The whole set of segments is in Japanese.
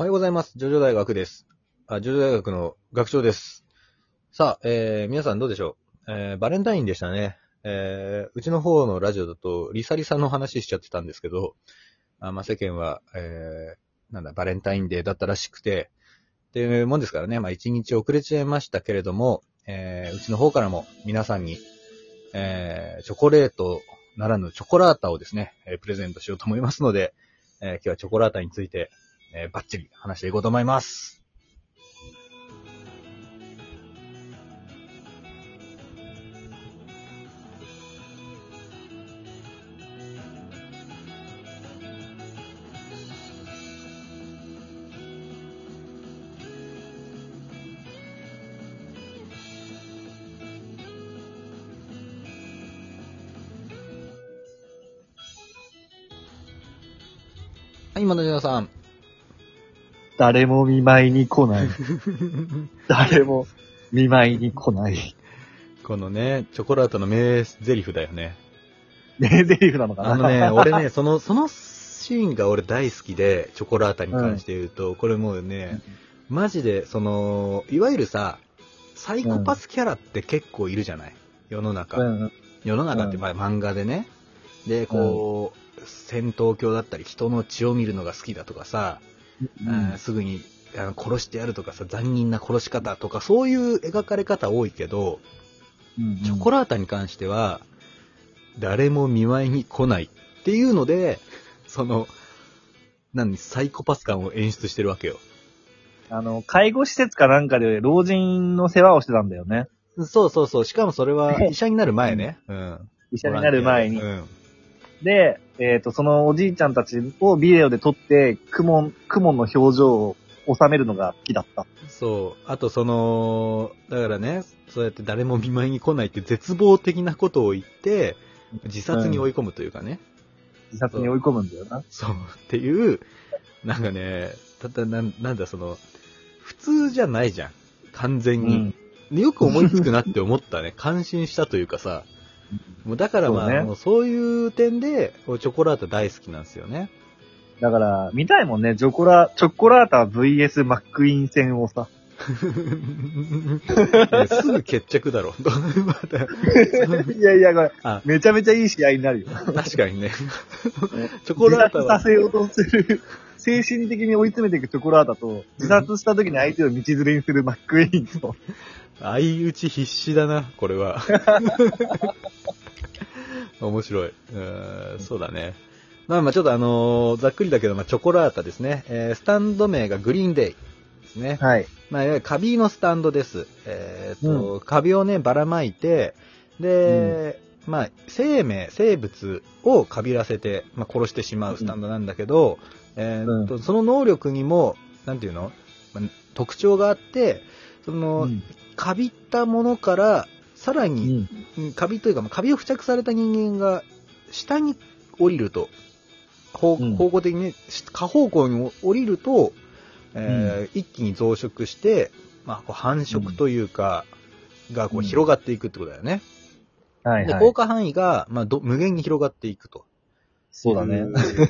おはようございます。ジョジョ大学です。あ、ジョジョ大学の学長です。さあ、えー、皆さんどうでしょう？えー、バレンタインでしたね。えー、うちの方のラジオだと、リサリサの話しちゃってたんですけど、あまあ、世間は、えー、なんだ、バレンタインデーだったらしくて、っていうもんですからね、まあ、一日遅れちゃいましたけれども、えー、うちの方からも皆さんに、えー、チョコレートならぬチョコラータをですね、えープレゼントしようと思いますので、えー今日はチョコラータについて、えーバッチリ話していこうと思います。はい、今田さん。誰も見舞いに来ない。誰も見舞いに来ない。このね、チョコラータの名台詞だよね。名台詞なのかな？あのね、俺ね、その、そのシーンが俺大好きで、チョコラータに関して言うと、これもうね、マジで、その、いわゆるさ、サイコパスキャラって結構いるじゃない？世の中。うん。世の中って、うんまあ漫画でね。で、こう、戦闘狂だったり、人の血を見るのが好きだとかさ、うんうんすぐにあの殺してやるとかさ、残忍な殺し方とか、そういう描かれ方多いけど、うんチョコラータに関しては、誰も見舞いに来ないっていうので、その、何、サイコパス感を演出してるわけよ。あの、介護施設かなんかで老人の世話をしてたんだよね。そうそうそう。しかもそれは医者になる前ね。うん。医者になる前にう。ん。で、えっ、と、そのおじいちゃんたちをビデオで撮って、クモン、クモンの表情を収めるのが好きだった。そう。あとその、だからね、そうやって誰も見舞いに来ないって絶望的なことを言って、自殺に追い込むというかね。自殺に追い込むんだよな。そう。っていう、なんかね、ただなん、なんだその、普通じゃないじゃん。完全に。よく思いつくなって思ったね。感心したというかさ。もうだからまあ、そうねそういう点で、俺チョコラータ大好きなんですよね。だから、見たいもんね。チョコラ、チョコラータ VS マックイーン戦をさ。すぐ決着だろ。ま たいやいや、これあ、めちゃめちゃいい試合になるよ。確かにね。チョコラータは、せようとする、精神的に追い詰めていくチョコラータと、自殺した時に相手を道連れにするマックイーンと、相打ち必死だな、これは。面白い。うーんそうだね。まあまあちょっとあのーざっくりだけど、まあチョコラータですね。えースタンド名がグリーンデイですね。はい。まあ、いわゆるカビのスタンドです。えーと、カビをね、ばらまいて、で、まあ、生命、生物をカビらせて、まあ、殺してしまうスタンドなんだけど、えーとその能力にも、なんていうの、まあ特徴があって、その、うんカビったものから、さらうに、ん。カビというか、まあカビを付着された人間が下に降りると、方うん方向的にね、下方向に降りると、えー一気に増殖して、まあ、こう繁殖というか、がこううん広がっていくってことだよね。で、はいはい。効果範囲が、まあど、無限に広がっていくと。そうだね。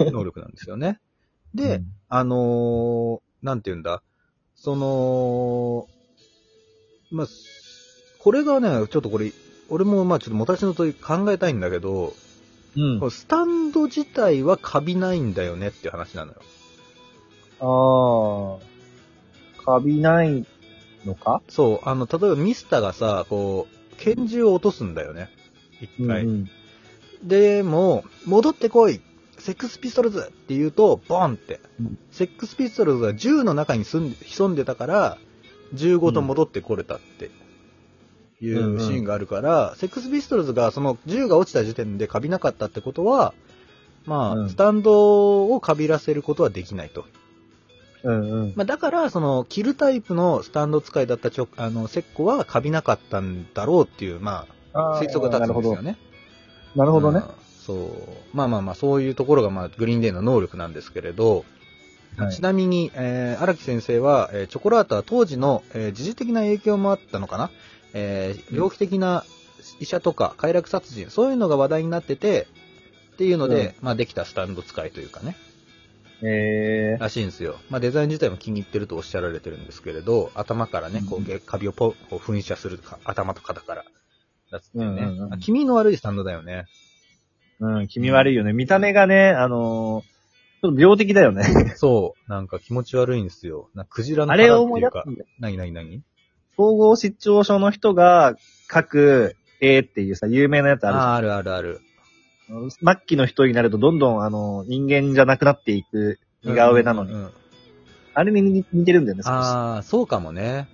能力なんですよね。で、うんあのーなんて言うんだ、その、まあ、これがね、ちょっとこれ、俺もまあちょっともたちのとり考えたいんだけど、うんスタンド自体はカビないんだよねっていう話なのよ。ああ。カビないのか？そう、あの、例えばミスターがさ、こう、拳銃を落とすんだよね。一回。うんでも、戻ってこいセックスピストルズって言うと、ボンって。うんセックスピストルズが銃の中に住んで潜んでたから、銃ごと戻ってこれたっていうんううんシーンがあるから、セックスピストルズがその銃が落ちた時点でカビなかったってことは、まあ、うんスタンドをカビらせることはできないと。うんうん。まあ、だから、その、キルタイプのスタンド使いだったちょ、あの、セッコはカビなかったんだろうっていう、まあ、推測が立つんですよね。なるほどね。うんそう。まあまあまあ、そういうところが、まあ、グリーンデーの能力なんですけれど、はいちなみに、えー荒木先生は、えーチョコラータは当時の、えー時事的な影響もあったのかな、えー猟奇的な医者とか快楽殺人、そういうのが話題になってて、っていうので、まあできたスタンド使いというかね。えらしいんですよ。まあデザイン自体も気に入ってるとおっしゃられてるんですけれど、頭からね、こうんう、カビをポこう噴射するか、頭と肩から。だっつってね、うんうんうんあ気味の悪いスタンドだよね。ー、うん、気味悪いよね。見た目がね、あのーちょっと病的だよね。そう。なんか気持ち悪いんですよ。なんかクジラのあれをい出すん。だよ。なになになに統合失調症の人が書く絵っていうさ、有名なやつあるじゃんああるあるある。末期の人になるとどんどんあの、人間じゃなくなっていく似顔絵なのに。うんうんうんあれに似似てるんだよね、少し。ああ、そうかもね。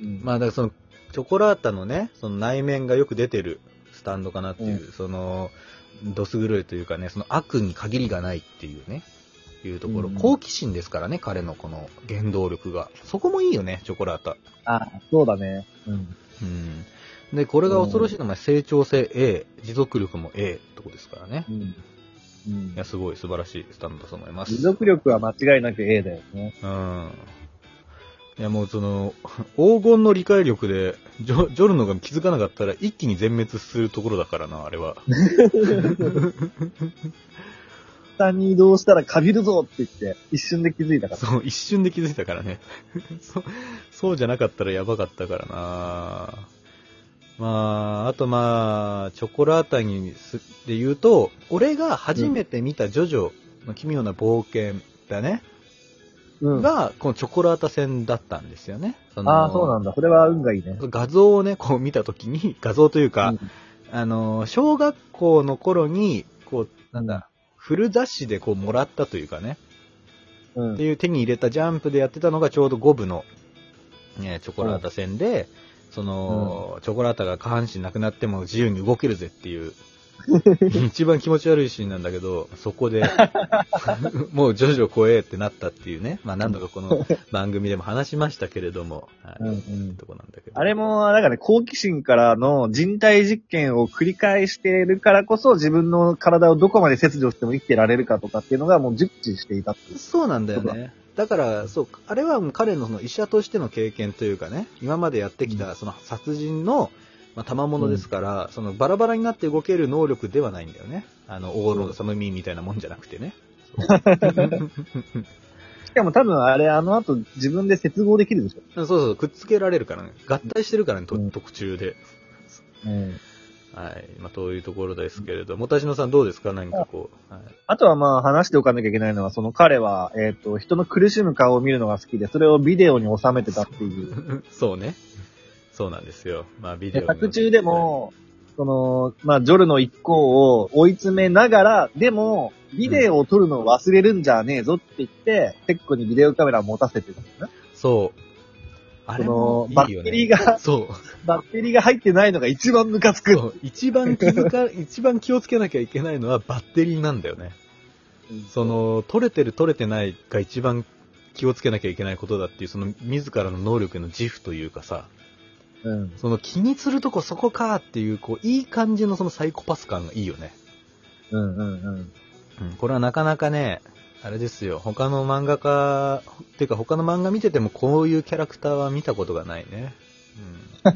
うんまあだからその、チョコラータのね、その内面がよく出てるスタンドかなっていう、うその、どす黒いというかね、その悪に限りがないっていうね、いうところ、うん好奇心ですからね、彼のこの原動力が。そこもいいよね、チョコラータ。あそうだね。うん。うん。で、これが恐ろしいのは成長性 A、持続力も A とこですからね。うん。うんいや、すごい素晴らしいスタンドだと思います。持続力は間違いなく A だよね。うん。いやもうその、黄金の理解力で、ジョジョルノが気づかなかったら一気に全滅するところだからな、あれは。下に移動したらカビるぞって言って、一瞬で気づいたから。そう、一瞬で気づいたからね。そう、そうじゃなかったらやばかったからなまあ、あとまあ、チョコラータにすで言うと、俺が初めて見たジョジョの奇妙な冒険だね。うん。あが、このチョコラータ戦だったんですよね。あー、そうなんだ。それは運がいいね。画像をね、こう見たときに、画像というか、うんあの、小学校の頃に、こう、なんだ、フル雑誌でこうもらったというかね、うんっていう手に入れたジャンプでやってたのがちょうど5部の、ね、チョコラータ戦で、その、チョコラータが下半身なくなっても自由に動けるぜっていう、一番気持ち悪いシーンなんだけど、そこで、もうジョジョ怖えってなったっていうね、まあ何度かこの番組でも話しましたけれども、はい、うんうんとこなんだけど。あれも、だからね、好奇心からの人体実験を繰り返しているからこそ、自分の体をどこまで切除しても生きてられるかとかっていうのがもう熟知していたっていう。そうなんだよね。だから、そう、あれはもう彼のその医者としての経験というかね、今までやってきたその殺人の、まあ、賜物ですから、そのバラバラになって動ける能力ではないんだよね。あの、オーローサムミンみたいなもんじゃなくてね。しかも多分あれ、あの後自分で接合できるでしょ。そうそう、くっつけられるからね。合体してるからね、とうん特注で。うん。はい。まあ、というところですけれども、もたしのさんどうですか？何かこう。はい、あとはまあ話しておかなきゃいけないのは、その彼は、えっ、と、人の苦しむ顔を見るのが好きで、それをビデオに収めてたっていう。そうね。そうなんですよ。まあ、ビデでオの作中で、も、その、まあ、ジョルの一行を追い詰めながら、でも、ビデオを撮るのを忘れるんじゃねえぞって言って、テッコにビデオカメラを持たせてるんだよね。そう。あれもそのバいいよねッテリーがそう。バッテリーが入ってないのが一番ムカつく。そう一番気づか、一番気をつけなきゃいけないのはバッテリーなんだよね。そ、の、取れてる取れてないが一番気をつけなきゃいけないことだっていう、その自らの能力の自負というかさ、うん。その気にするとこそこかっていう、こう、いい感じのそのサイコパス感がいいよね。うんうんうん。うん、これはなかなかね、あれですよ、他の漫画家、っていうか他の漫画見ててもこういうキャラクターは見たことがないね。うん、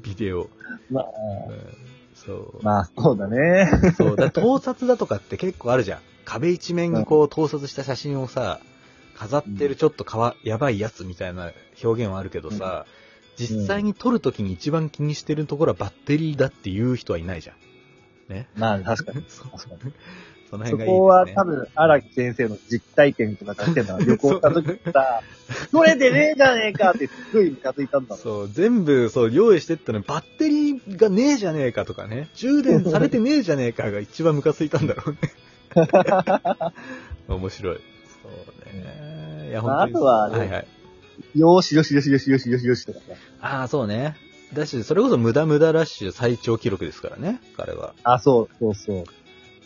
ビデオ、まあ、うんそう。まあ、そうだね。そう。だ盗撮だとかって結構あるじゃん。壁一面にこう盗撮した写真をさ、飾ってるちょっとかわ、やばいやつみたいな表現はあるけどさ、実際に撮るときに一番気にしてるところはバッテリーだっていう人はいないじゃん。ね？まあ、確かに。そう確かにそのそ辺がいいね。こは多分、荒木先生の実体験とか出してんだ。旅行した時にさ、取れてねえじゃねえかってすっごいムカついたんだ。そう、全部、そう、用意してったのに、バッテリーがねえじゃねえかとかね、充電されてねえじゃねえかが一番ムカついたんだろうね。面白い。そうね。いや、まあ本当に。あとはねはいはい。よしよしよしよしよしよしよしとかさ。ああ、そうね。だし、それこそ無駄無駄ラッシュ最長記録ですからね、彼は。あ、そう、そうそう。うん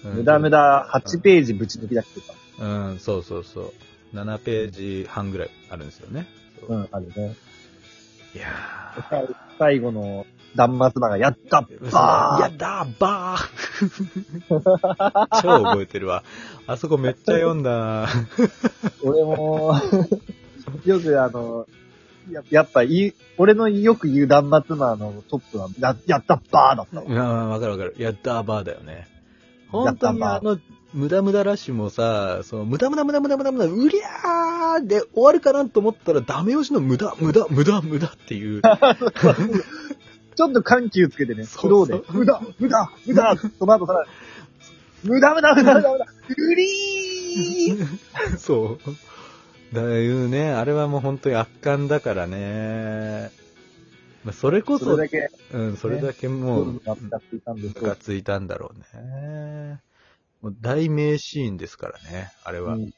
無駄無駄8ページぶち抜きだっけか。うん、そうそうそう。7ページ半ぐらいあるんですよね。うん、あるね。いや最最後の断末魔がやったー。バーやだーばー超覚えてるわ。あそこめっちゃ読んだな 俺も、よくあの、ややっぱいい、俺のよく言う断末魔のトップは、ややったバーだったわ。うん、わかるわかる。やったーばーだよね。本当にあの、無駄無駄ラッシュもさ、その無駄無駄無駄無駄無駄無駄、うりゃーで終わるかなと思ったらダメ押しの無駄無駄無駄無駄っていう。ちょっと緩急つけてね、スローで。無駄、無駄、無駄、その後さらに、無駄、無駄、無駄、無駄、無駄、うりー そう。だいうね、あれはもう本当に圧巻だからね。まあ、それこそ、それだけ、うん、それだけもう、がついたんだろうね。もう大名シーンですからね、あれは。っうん。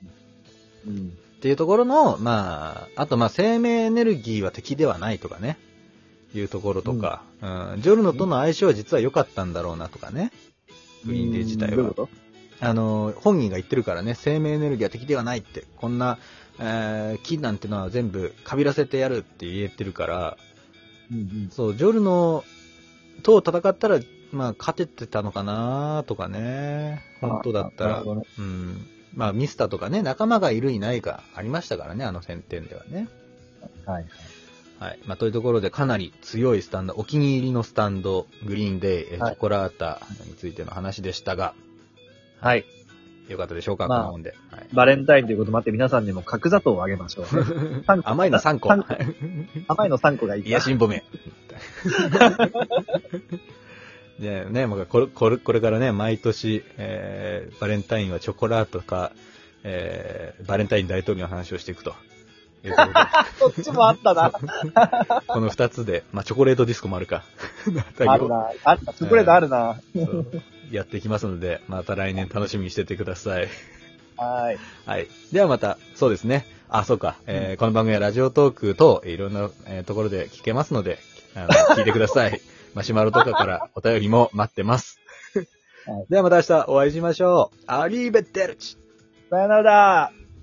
うん。ていうところの、まあ、あとまあ生命エネルギーは敵ではないとかね、いうところとか、うん、ジョルノとの相性は実は良かったんだろうなとかね。グリーンデー自体は。あの、本人が言ってるからね、生命エネルギーは敵ではないって、こんな、えー木なんてのは全部かびらせてやるって言えてるから、とうん。そう、ジョルノと戦ったら、まあ、勝ててたのかなとかね。本当だったらねうん。まあ、ミスターとかね、仲間がいるいないがありましたからね、あの戦点ではね。はい。はい。まあ、というところで、かなり強いスタンド、お気に入りのスタンド、グリーンデイ、チョコラータについての話でしたが、はい。よかったでしょうか、まあこの本で。はいバレンタインということもあって皆さんにも角砂糖をあげましょう。甘いの3個。三甘いの3個がいいかいや、しんぼめ。ねね、もうこれ、これ、これからね、毎年、えー、バレンタインはチョコラートか、えー、バレンタイン大統領の話をしていくと。そっちもあったな。この二つで、まあ、チョコレートディスコもあるか。あるな。あった。チョコレートあるな。やっていきますので、また来年楽しみにしててください。はい。はい。ではまた、そうですね。あ、そうか。えーこの番組はラジオトークといろんな、えーところで聞けますので、あの聞いてください。マシュマロとかからお便りも待ってます。ではまた明日お会いしましょう。アリーベッテルチさよなら